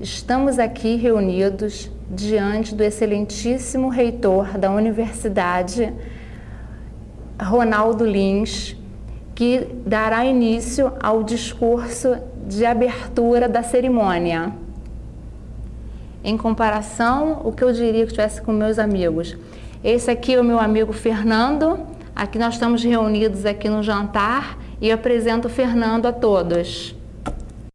estamos aqui reunidos diante do excelentíssimo reitor da Universidade, Ronaldo Lins, que dará início ao discurso de abertura da cerimônia. Em comparação, o que eu diria que tivesse com meus amigos? Esse aqui é o meu amigo Fernando, aqui nós estamos reunidos aqui no jantar e eu apresento o Fernando a todos.